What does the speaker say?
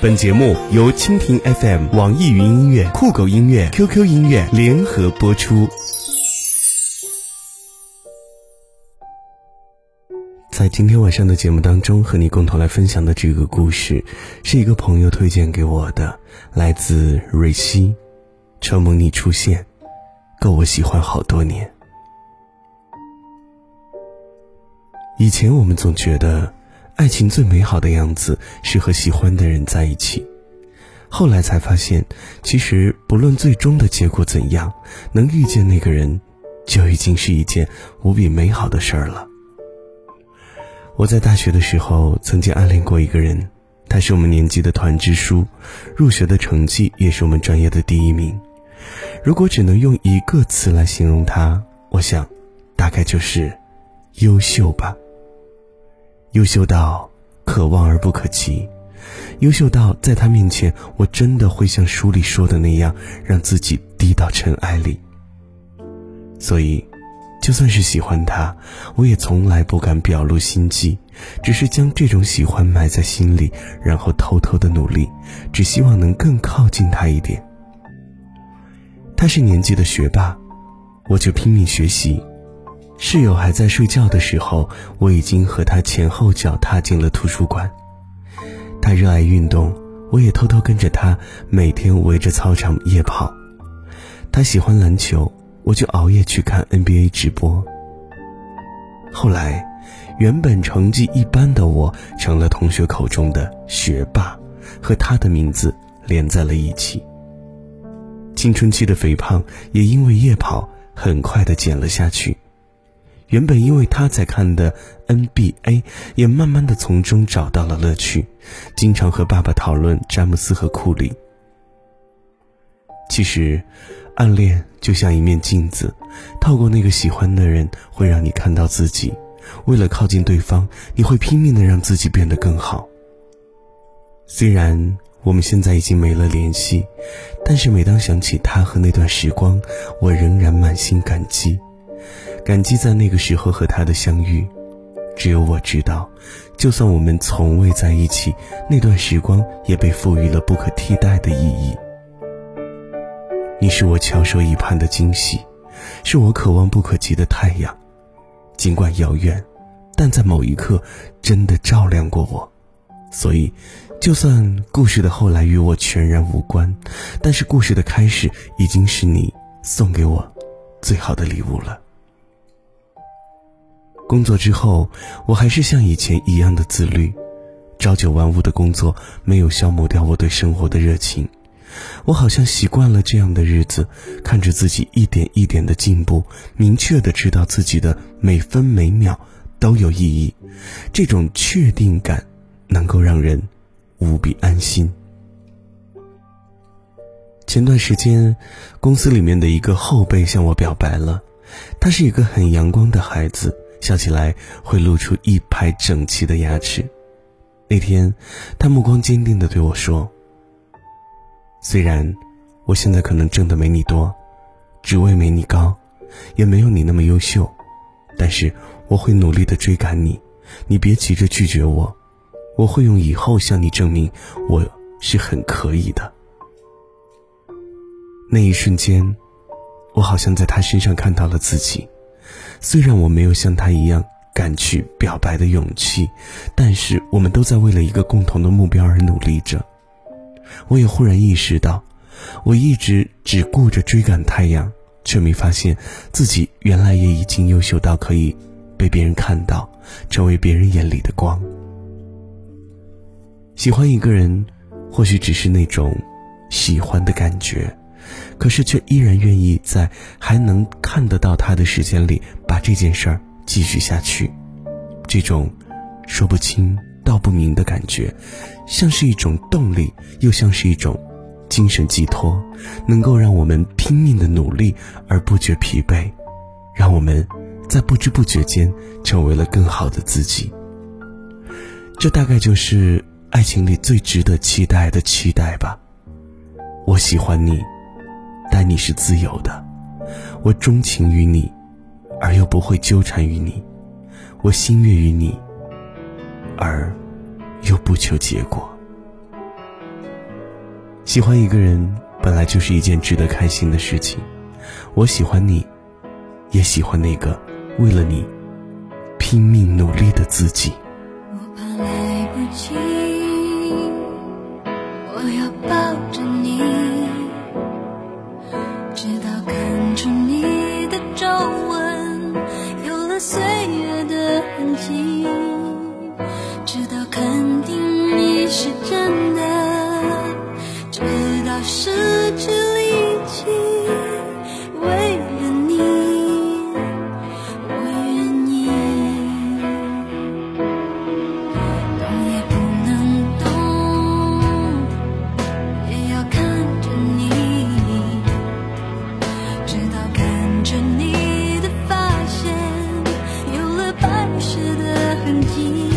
本节目由蜻蜓 FM、网易云音乐、酷狗音乐、QQ 音乐联合播出。在今天晚上的节目当中，和你共同来分享的这个故事，是一个朋友推荐给我的，来自瑞希。承蒙你出现，够我喜欢好多年。以前我们总觉得。爱情最美好的样子是和喜欢的人在一起，后来才发现，其实不论最终的结果怎样，能遇见那个人，就已经是一件无比美好的事儿了。我在大学的时候曾经暗恋过一个人，他是我们年级的团支书，入学的成绩也是我们专业的第一名。如果只能用一个词来形容他，我想，大概就是优秀吧。优秀到可望而不可及，优秀到在他面前，我真的会像书里说的那样，让自己低到尘埃里。所以，就算是喜欢他，我也从来不敢表露心迹，只是将这种喜欢埋在心里，然后偷偷的努力，只希望能更靠近他一点。他是年级的学霸，我就拼命学习。室友还在睡觉的时候，我已经和他前后脚踏进了图书馆。他热爱运动，我也偷偷跟着他每天围着操场夜跑。他喜欢篮球，我就熬夜去看 NBA 直播。后来，原本成绩一般的我，成了同学口中的学霸，和他的名字连在了一起。青春期的肥胖也因为夜跑，很快的减了下去。原本因为他在看的 NBA，也慢慢的从中找到了乐趣，经常和爸爸讨论詹姆斯和库里。其实，暗恋就像一面镜子，透过那个喜欢的人，会让你看到自己。为了靠近对方，你会拼命的让自己变得更好。虽然我们现在已经没了联系，但是每当想起他和那段时光，我仍然满心感激。感激在那个时候和他的相遇，只有我知道，就算我们从未在一起，那段时光也被赋予了不可替代的意义。你是我翘首以盼的惊喜，是我可望不可及的太阳，尽管遥远，但在某一刻真的照亮过我。所以，就算故事的后来与我全然无关，但是故事的开始已经是你送给我最好的礼物了。工作之后，我还是像以前一样的自律，朝九晚五的工作没有消磨掉我对生活的热情。我好像习惯了这样的日子，看着自己一点一点的进步，明确的知道自己的每分每秒都有意义。这种确定感能够让人无比安心。前段时间，公司里面的一个后辈向我表白了，他是一个很阳光的孩子。笑起来会露出一排整齐的牙齿。那天，他目光坚定地对我说：“虽然我现在可能挣的没你多，职位没你高，也没有你那么优秀，但是我会努力的追赶你。你别急着拒绝我，我会用以后向你证明我是很可以的。”那一瞬间，我好像在他身上看到了自己。虽然我没有像他一样敢去表白的勇气，但是我们都在为了一个共同的目标而努力着。我也忽然意识到，我一直只顾着追赶太阳，却没发现自己原来也已经优秀到可以被别人看到，成为别人眼里的光。喜欢一个人，或许只是那种喜欢的感觉。可是却依然愿意在还能看得到他的时间里把这件事儿继续下去，这种说不清道不明的感觉，像是一种动力，又像是一种精神寄托，能够让我们拼命的努力而不觉疲惫，让我们在不知不觉间成为了更好的自己。这大概就是爱情里最值得期待的期待吧。我喜欢你。但你是自由的。我钟情于你，而又不会纠缠于你；我心悦于你，而又不求结果。喜欢一个人本来就是一件值得开心的事情。我喜欢你，也喜欢那个为了你拼命努力的自己。我怕来不及。失去力气，为了你，我愿意。动也不能动，也要看着你，直到看着你的发现，有了白雪的痕迹。